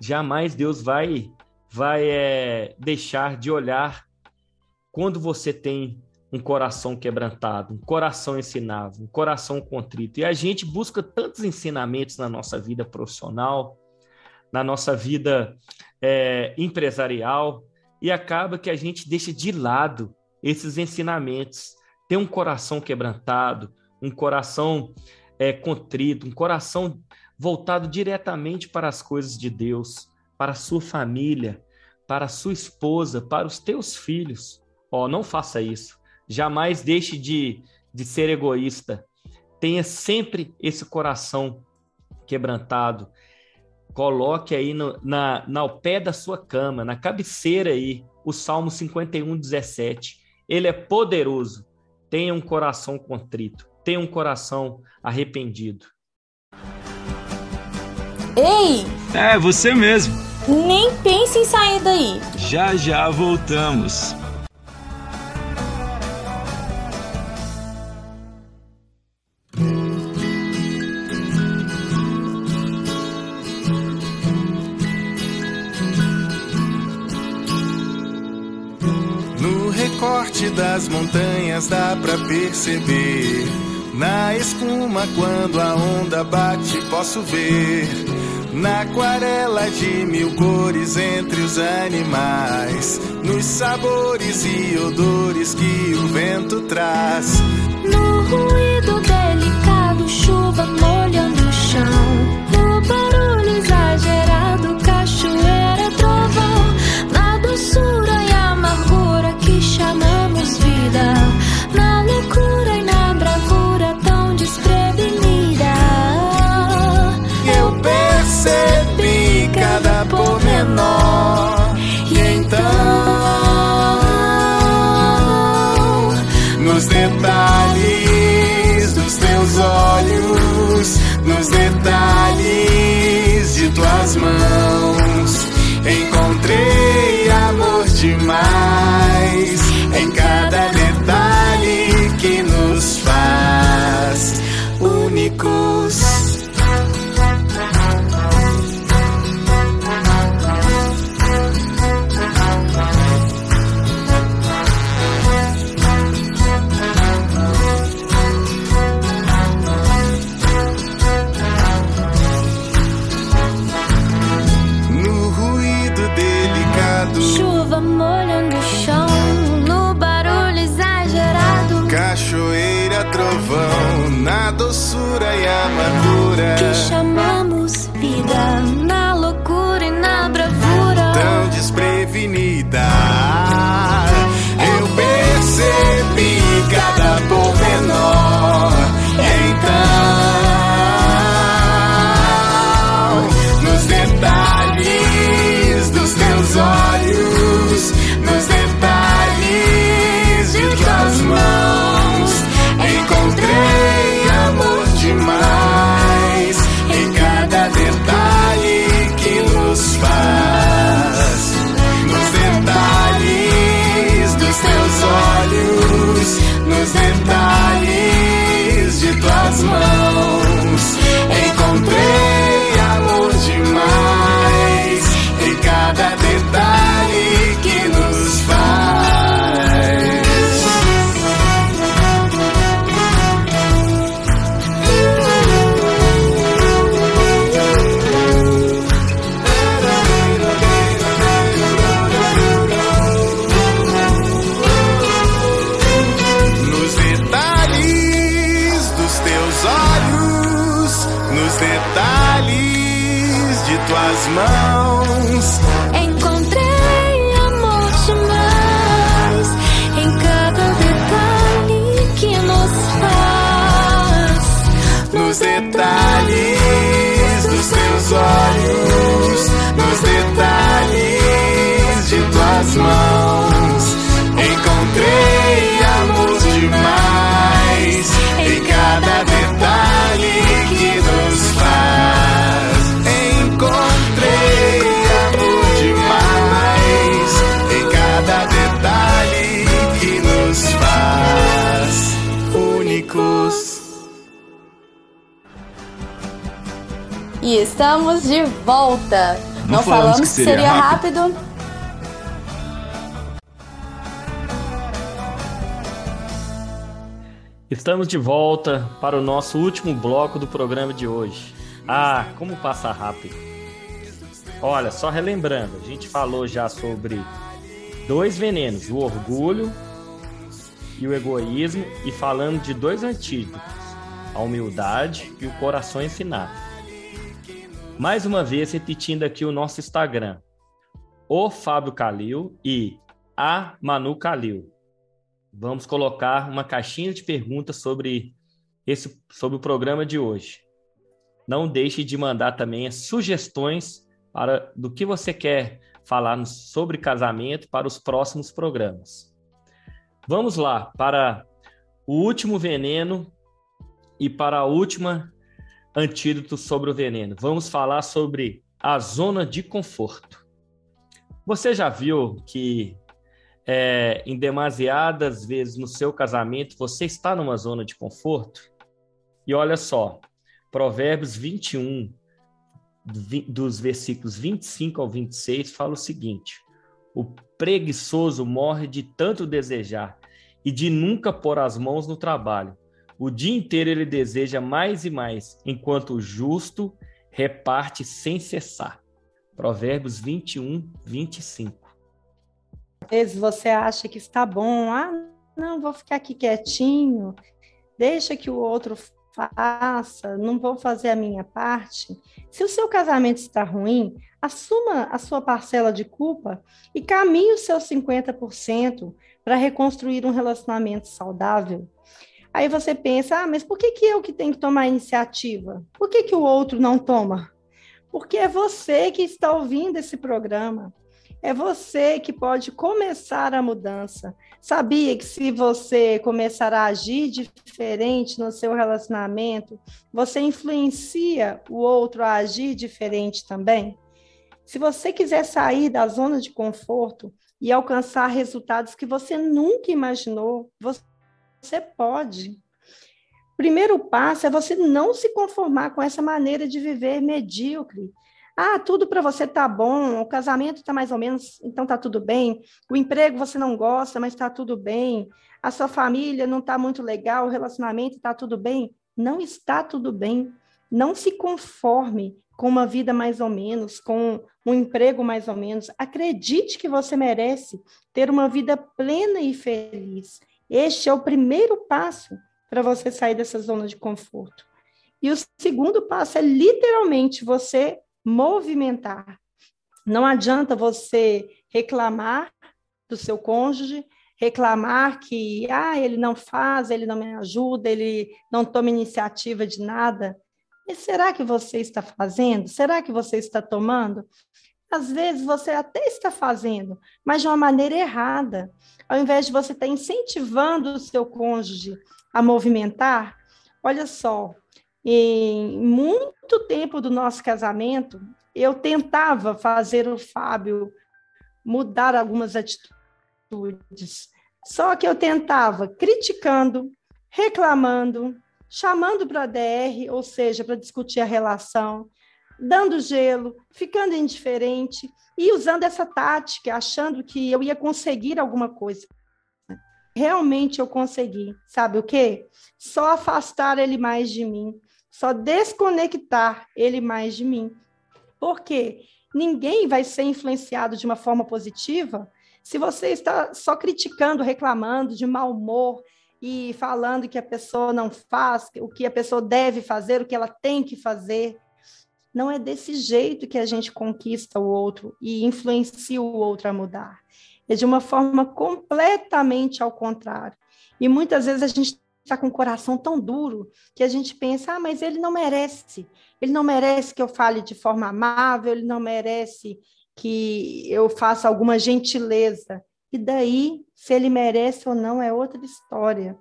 Jamais Deus vai, vai é, deixar de olhar quando você tem um coração quebrantado, um coração ensinável, um coração contrito. E a gente busca tantos ensinamentos na nossa vida profissional, na nossa vida é, empresarial, e acaba que a gente deixa de lado esses ensinamentos. Ter um coração quebrantado, um coração é, contrito, um coração voltado diretamente para as coisas de Deus, para a sua família, para a sua esposa, para os teus filhos. Ó, oh, não faça isso. Jamais deixe de, de ser egoísta. Tenha sempre esse coração quebrantado, Coloque aí no, na, na, ao pé da sua cama, na cabeceira aí, o Salmo 51, 17. Ele é poderoso. Tenha um coração contrito. Tenha um coração arrependido. Ei! É, você mesmo. Nem pense em sair daí. Já já voltamos. Das montanhas dá pra perceber. Na espuma, quando a onda bate, posso ver. Na aquarela de mil cores entre os animais. Nos sabores e odores que o vento traz. No ruído delicado, chuva molhando o chão. Percebi cada pormenor e então nos detalhes dos teus olhos, nos detalhes de tuas mãos, encontrei amor demais em cada detalhe que nos faz únicos. Estamos de volta. Não Não, falamos falamos que que seria seria rápido. rápido. Estamos de volta para o nosso último bloco do programa de hoje. Ah, como passa rápido. Olha, só relembrando, a gente falou já sobre dois venenos, o orgulho e o egoísmo, e falando de dois antídotos, a humildade e o coração ensinado. Mais uma vez, repetindo aqui o nosso Instagram, o Fábio Calil e a Manu Calil vamos colocar uma caixinha de perguntas sobre esse sobre o programa de hoje. Não deixe de mandar também as sugestões para do que você quer falar sobre casamento para os próximos programas. Vamos lá para o último veneno e para a última antídoto sobre o veneno. Vamos falar sobre a zona de conforto. Você já viu que é, em demasiadas vezes no seu casamento, você está numa zona de conforto? E olha só, Provérbios 21, vi- dos versículos 25 ao 26, fala o seguinte: O preguiçoso morre de tanto desejar e de nunca pôr as mãos no trabalho. O dia inteiro ele deseja mais e mais, enquanto o justo reparte sem cessar. Provérbios 21, 25. Às vezes você acha que está bom, ah, não, vou ficar aqui quietinho, deixa que o outro faça, não vou fazer a minha parte. Se o seu casamento está ruim, assuma a sua parcela de culpa e caminhe os seus 50% para reconstruir um relacionamento saudável. Aí você pensa, ah, mas por que, que eu que tenho que tomar a iniciativa? Por que, que o outro não toma? Porque é você que está ouvindo esse programa. É você que pode começar a mudança. Sabia que se você começar a agir diferente no seu relacionamento, você influencia o outro a agir diferente também? Se você quiser sair da zona de conforto e alcançar resultados que você nunca imaginou, você pode. Primeiro passo é você não se conformar com essa maneira de viver medíocre. Ah, tudo para você tá bom, o casamento tá mais ou menos, então tá tudo bem. O emprego você não gosta, mas tá tudo bem. A sua família não tá muito legal, o relacionamento tá tudo bem. Não está tudo bem. Não se conforme com uma vida mais ou menos, com um emprego mais ou menos. Acredite que você merece ter uma vida plena e feliz. Este é o primeiro passo para você sair dessa zona de conforto. E o segundo passo é literalmente você movimentar. Não adianta você reclamar do seu cônjuge, reclamar que ah, ele não faz, ele não me ajuda, ele não toma iniciativa de nada. Mas será que você está fazendo? Será que você está tomando? Às vezes você até está fazendo, mas de uma maneira errada. Ao invés de você estar incentivando o seu cônjuge a movimentar, olha só, em muito tempo do nosso casamento, eu tentava fazer o Fábio mudar algumas atitudes. Só que eu tentava criticando, reclamando, chamando para a DR, ou seja, para discutir a relação, dando gelo, ficando indiferente e usando essa tática, achando que eu ia conseguir alguma coisa. Realmente eu consegui. Sabe o quê? Só afastar ele mais de mim, só desconectar ele mais de mim. Por quê? Ninguém vai ser influenciado de uma forma positiva se você está só criticando, reclamando, de mau humor e falando que a pessoa não faz, o que a pessoa deve fazer, o que ela tem que fazer. Não é desse jeito que a gente conquista o outro e influencia o outro a mudar. É de uma forma completamente ao contrário. E muitas vezes a gente está com o coração tão duro que a gente pensa, ah, mas ele não merece. Ele não merece que eu fale de forma amável, ele não merece que eu faça alguma gentileza. E daí, se ele merece ou não, é outra história.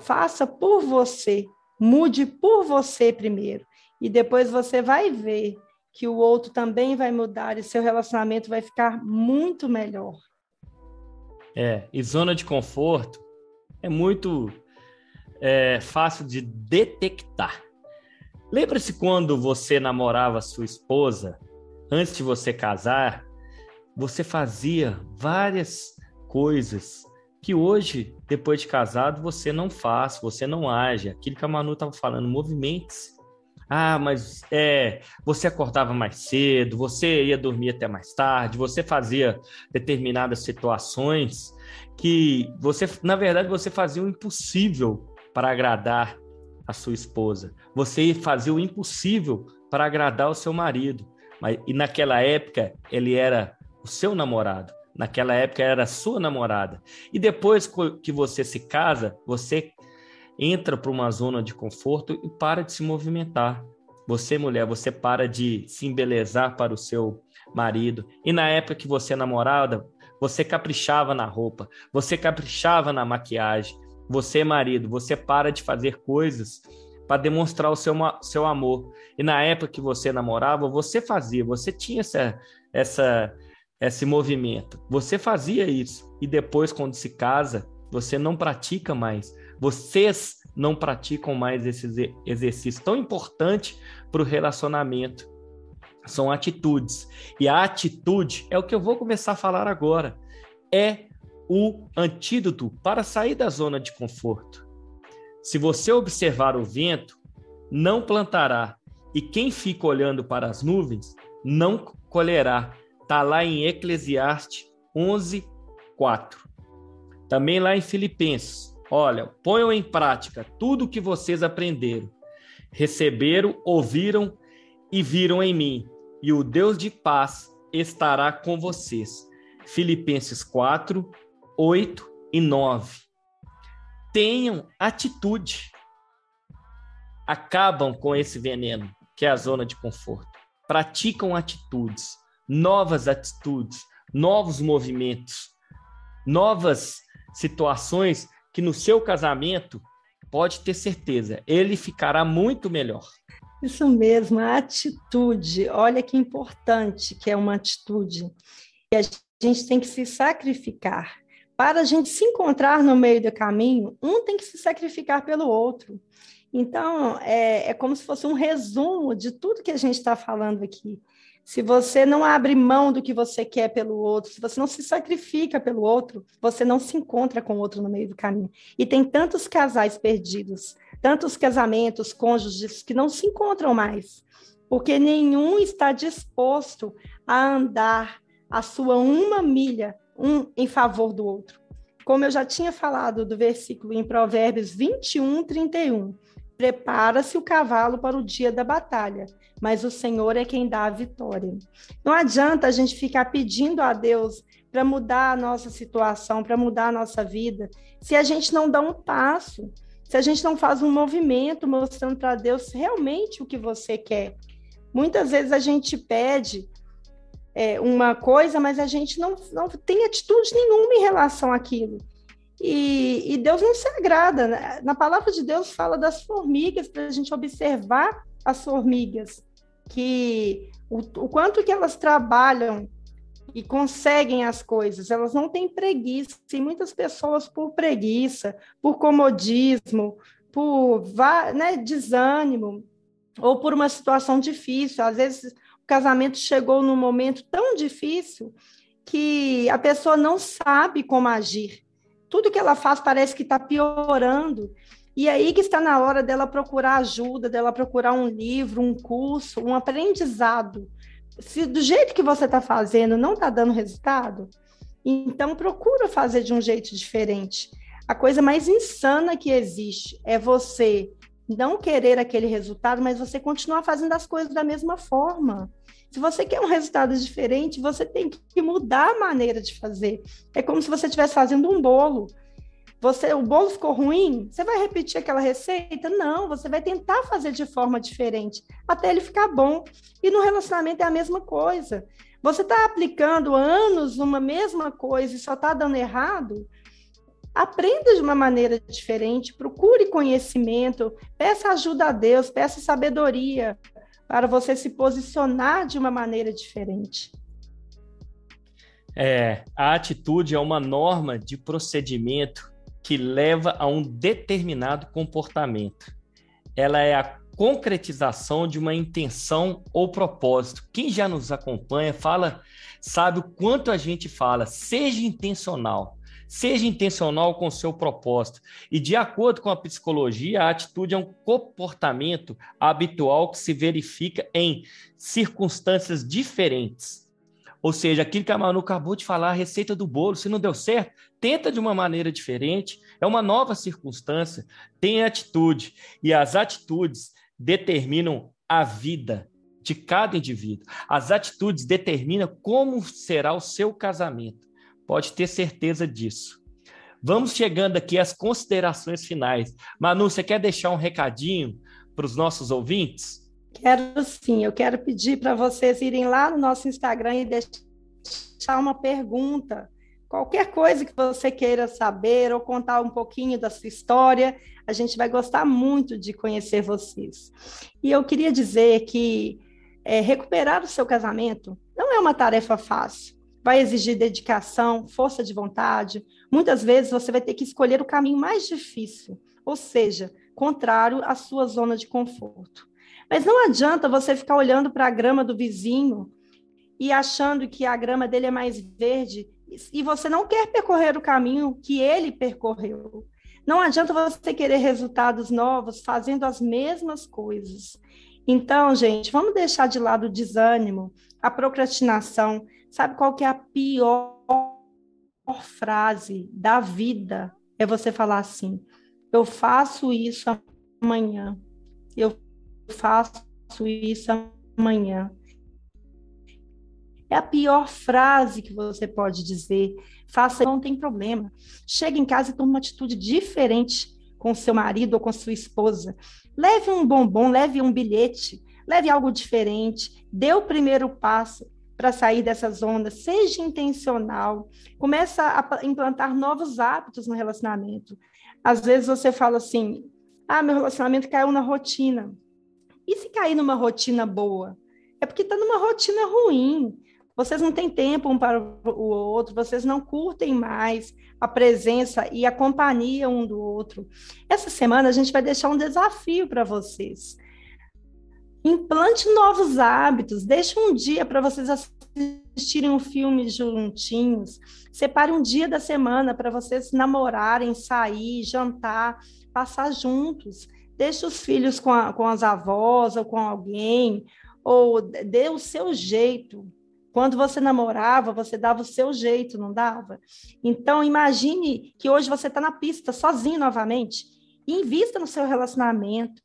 Faça por você, mude por você primeiro. E depois você vai ver que o outro também vai mudar e seu relacionamento vai ficar muito melhor. É, e zona de conforto é muito é, fácil de detectar. Lembra-se quando você namorava sua esposa, antes de você casar, você fazia várias coisas que hoje, depois de casado, você não faz, você não age. Aquilo que a Manu estava falando, movimentos. Ah, mas é, você acordava mais cedo, você ia dormir até mais tarde, você fazia determinadas situações que você, na verdade, você fazia o impossível para agradar a sua esposa. Você fazia o impossível para agradar o seu marido. Mas, e naquela época, ele era o seu namorado. Naquela época, era a sua namorada. E depois que você se casa, você entra para uma zona de conforto e para de se movimentar. Você, mulher, você para de se embelezar para o seu marido. E na época que você é namorada, você caprichava na roupa, você caprichava na maquiagem, você, marido, você para de fazer coisas para demonstrar o seu, seu amor. E na época que você namorava, você fazia, você tinha essa, essa, esse movimento. Você fazia isso. E depois, quando se casa, você não pratica mais. Vocês não praticam mais esse exercício tão importante para o relacionamento. São atitudes. E a atitude é o que eu vou começar a falar agora. É o antídoto para sair da zona de conforto. Se você observar o vento, não plantará, e quem fica olhando para as nuvens não colherá. Está lá em Eclesiastes 11, 4. Também lá em Filipenses. Olha, ponham em prática tudo o que vocês aprenderam, receberam, ouviram e viram em mim, e o Deus de paz estará com vocês. Filipenses 4, 8 e 9. Tenham atitude. Acabam com esse veneno, que é a zona de conforto. Praticam atitudes, novas atitudes, novos movimentos, novas situações que no seu casamento pode ter certeza, ele ficará muito melhor. Isso mesmo, a atitude. Olha que importante que é uma atitude. E a gente tem que se sacrificar para a gente se encontrar no meio do caminho, um tem que se sacrificar pelo outro. Então, é, é como se fosse um resumo de tudo que a gente está falando aqui. Se você não abre mão do que você quer pelo outro, se você não se sacrifica pelo outro, você não se encontra com o outro no meio do caminho. E tem tantos casais perdidos, tantos casamentos, cônjuges que não se encontram mais, porque nenhum está disposto a andar a sua uma milha um em favor do outro. Como eu já tinha falado do versículo em Provérbios 21, 31. Prepara-se o cavalo para o dia da batalha, mas o Senhor é quem dá a vitória. Não adianta a gente ficar pedindo a Deus para mudar a nossa situação, para mudar a nossa vida, se a gente não dá um passo, se a gente não faz um movimento mostrando para Deus realmente o que você quer. Muitas vezes a gente pede é, uma coisa, mas a gente não, não tem atitude nenhuma em relação àquilo. E, e Deus não se agrada. Né? Na palavra de Deus fala das formigas, para a gente observar as formigas, que o, o quanto que elas trabalham e conseguem as coisas, elas não têm preguiça, e muitas pessoas por preguiça, por comodismo, por né, desânimo, ou por uma situação difícil, às vezes casamento chegou num momento tão difícil que a pessoa não sabe como agir. Tudo que ela faz parece que está piorando. E aí que está na hora dela procurar ajuda, dela procurar um livro, um curso, um aprendizado. Se do jeito que você está fazendo não está dando resultado, então procura fazer de um jeito diferente. A coisa mais insana que existe é você não querer aquele resultado, mas você continuar fazendo as coisas da mesma forma. Se você quer um resultado diferente, você tem que mudar a maneira de fazer. É como se você estivesse fazendo um bolo. Você, o bolo ficou ruim, você vai repetir aquela receita? Não, você vai tentar fazer de forma diferente até ele ficar bom. E no relacionamento é a mesma coisa. Você está aplicando anos uma mesma coisa e só está dando errado? Aprenda de uma maneira diferente, procure conhecimento, peça ajuda a Deus, peça sabedoria para você se posicionar de uma maneira diferente. É, a atitude é uma norma de procedimento que leva a um determinado comportamento. Ela é a concretização de uma intenção ou propósito. Quem já nos acompanha fala, sabe o quanto a gente fala, seja intencional. Seja intencional com o seu propósito. E, de acordo com a psicologia, a atitude é um comportamento habitual que se verifica em circunstâncias diferentes. Ou seja, aquilo que a Manu acabou de falar, a receita do bolo, se não deu certo, tenta de uma maneira diferente, é uma nova circunstância, tem atitude. E as atitudes determinam a vida de cada indivíduo. As atitudes determinam como será o seu casamento. Pode ter certeza disso. Vamos chegando aqui às considerações finais. Manu, você quer deixar um recadinho para os nossos ouvintes? Quero sim, eu quero pedir para vocês irem lá no nosso Instagram e deixar uma pergunta. Qualquer coisa que você queira saber ou contar um pouquinho da sua história, a gente vai gostar muito de conhecer vocês. E eu queria dizer que é, recuperar o seu casamento não é uma tarefa fácil. Vai exigir dedicação, força de vontade. Muitas vezes você vai ter que escolher o caminho mais difícil, ou seja, contrário à sua zona de conforto. Mas não adianta você ficar olhando para a grama do vizinho e achando que a grama dele é mais verde e você não quer percorrer o caminho que ele percorreu. Não adianta você querer resultados novos fazendo as mesmas coisas. Então, gente, vamos deixar de lado o desânimo, a procrastinação. Sabe qual que é a pior frase da vida? É você falar assim: eu faço isso amanhã. Eu faço isso amanhã. É a pior frase que você pode dizer. Faça, não tem problema. Chegue em casa e tome uma atitude diferente com seu marido ou com sua esposa. Leve um bombom, leve um bilhete, leve algo diferente. Dê o primeiro passo para sair dessa zona. Seja intencional. Começa a implantar novos hábitos no relacionamento. Às vezes você fala assim: ah, meu relacionamento caiu na rotina. E se cair numa rotina boa? É porque está numa rotina ruim. Vocês não têm tempo um para o outro, vocês não curtem mais a presença e a companhia um do outro. Essa semana a gente vai deixar um desafio para vocês. Implante novos hábitos, deixe um dia para vocês assistirem um filme juntinhos. Separe um dia da semana para vocês namorarem, sair, jantar, passar juntos deixe os filhos com, a, com as avós ou com alguém, ou dê o seu jeito. Quando você namorava, você dava o seu jeito, não dava? Então, imagine que hoje você está na pista, sozinho novamente. Invista no seu relacionamento.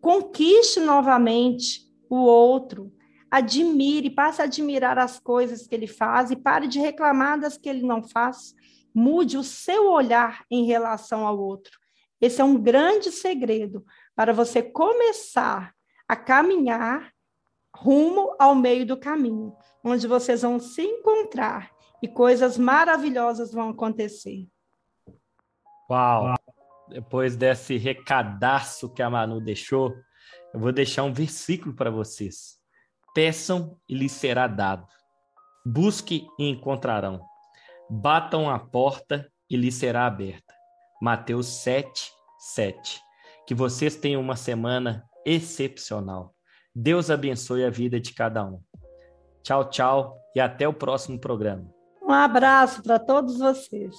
Conquiste novamente o outro. Admire, passe a admirar as coisas que ele faz e pare de reclamar das que ele não faz. Mude o seu olhar em relação ao outro. Esse é um grande segredo para você começar a caminhar rumo ao meio do caminho, onde vocês vão se encontrar e coisas maravilhosas vão acontecer. Uau! Depois desse recadaço que a Manu deixou, eu vou deixar um versículo para vocês. Peçam e lhes será dado. Busque e encontrarão. Batam a porta e lhes será aberta. Mateus 7, 7. Que vocês tenham uma semana excepcional. Deus abençoe a vida de cada um. Tchau, tchau e até o próximo programa. Um abraço para todos vocês.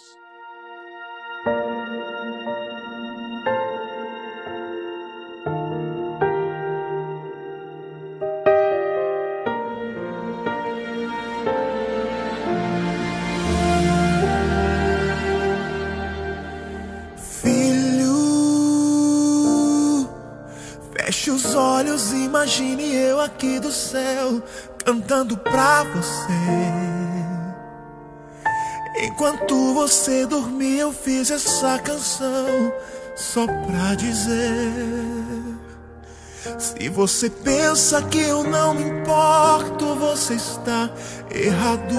Olhos, imagine eu aqui do céu cantando pra você. Enquanto você dormia, eu fiz essa canção só pra dizer. Se você pensa que eu não me importo, você está errado.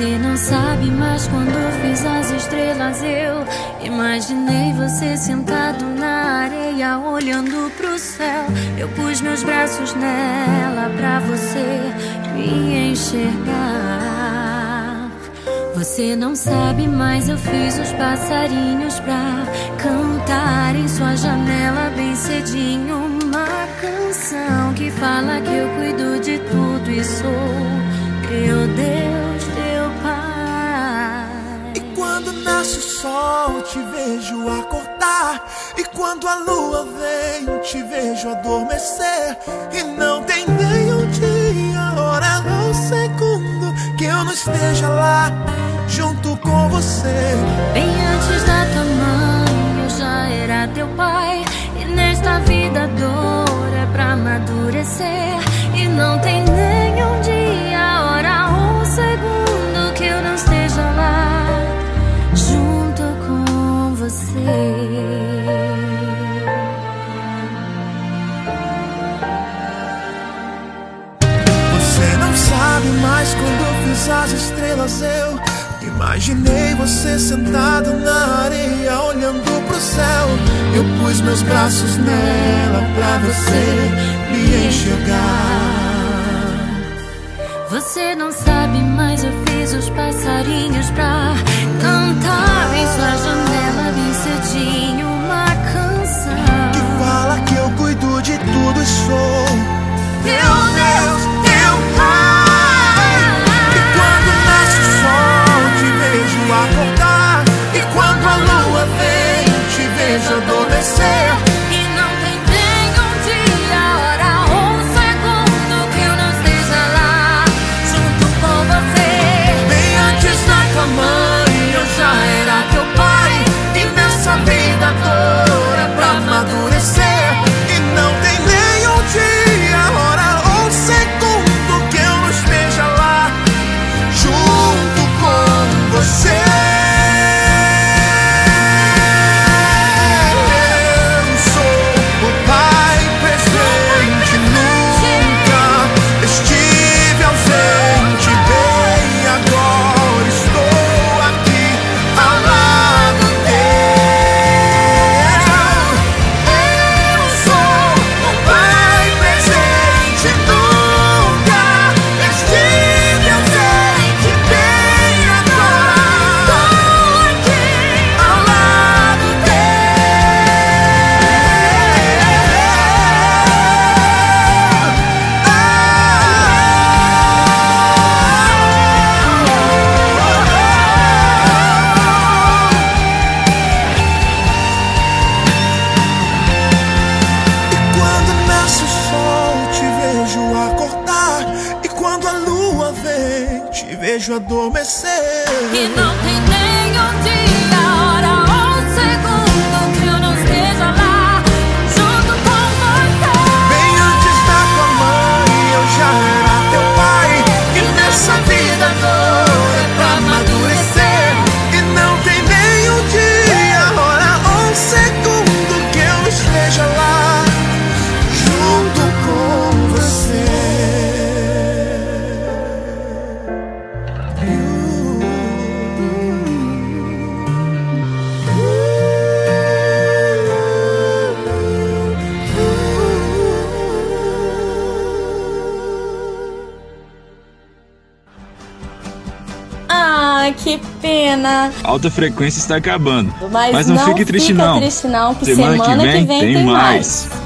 Você não sabe, mas quando fiz as estrelas eu imaginei você sentado na areia olhando pro céu. Eu pus meus braços nela pra você me enxergar. Você não sabe, mas eu fiz os passarinhos pra cantar em sua janela bem cedinho uma canção que fala que eu cuido de tudo e sou teu Deus, nasce o sol, te vejo acordar. E quando a lua vem, te vejo adormecer. E não tem nem um dia, hora ou segundo que eu não esteja lá, junto com você. Bem antes da tua mãe, eu já era teu pai. E nesta vida a dor é pra amadurecer. E não tem nenhum dia, hora ou você. Não sabe, mas quando eu fiz as estrelas eu imaginei você sentado na areia olhando pro céu. Eu pus meus braços nela pra você me enxergar. Você não sabe, mas eu fiz os passarinhos pra cantar em sua janela tudo e sou Teu Deus, Alta frequência está acabando. Mas, Mas não fique triste, não. triste não, que Semana semana, que vem tem tem mais. mais.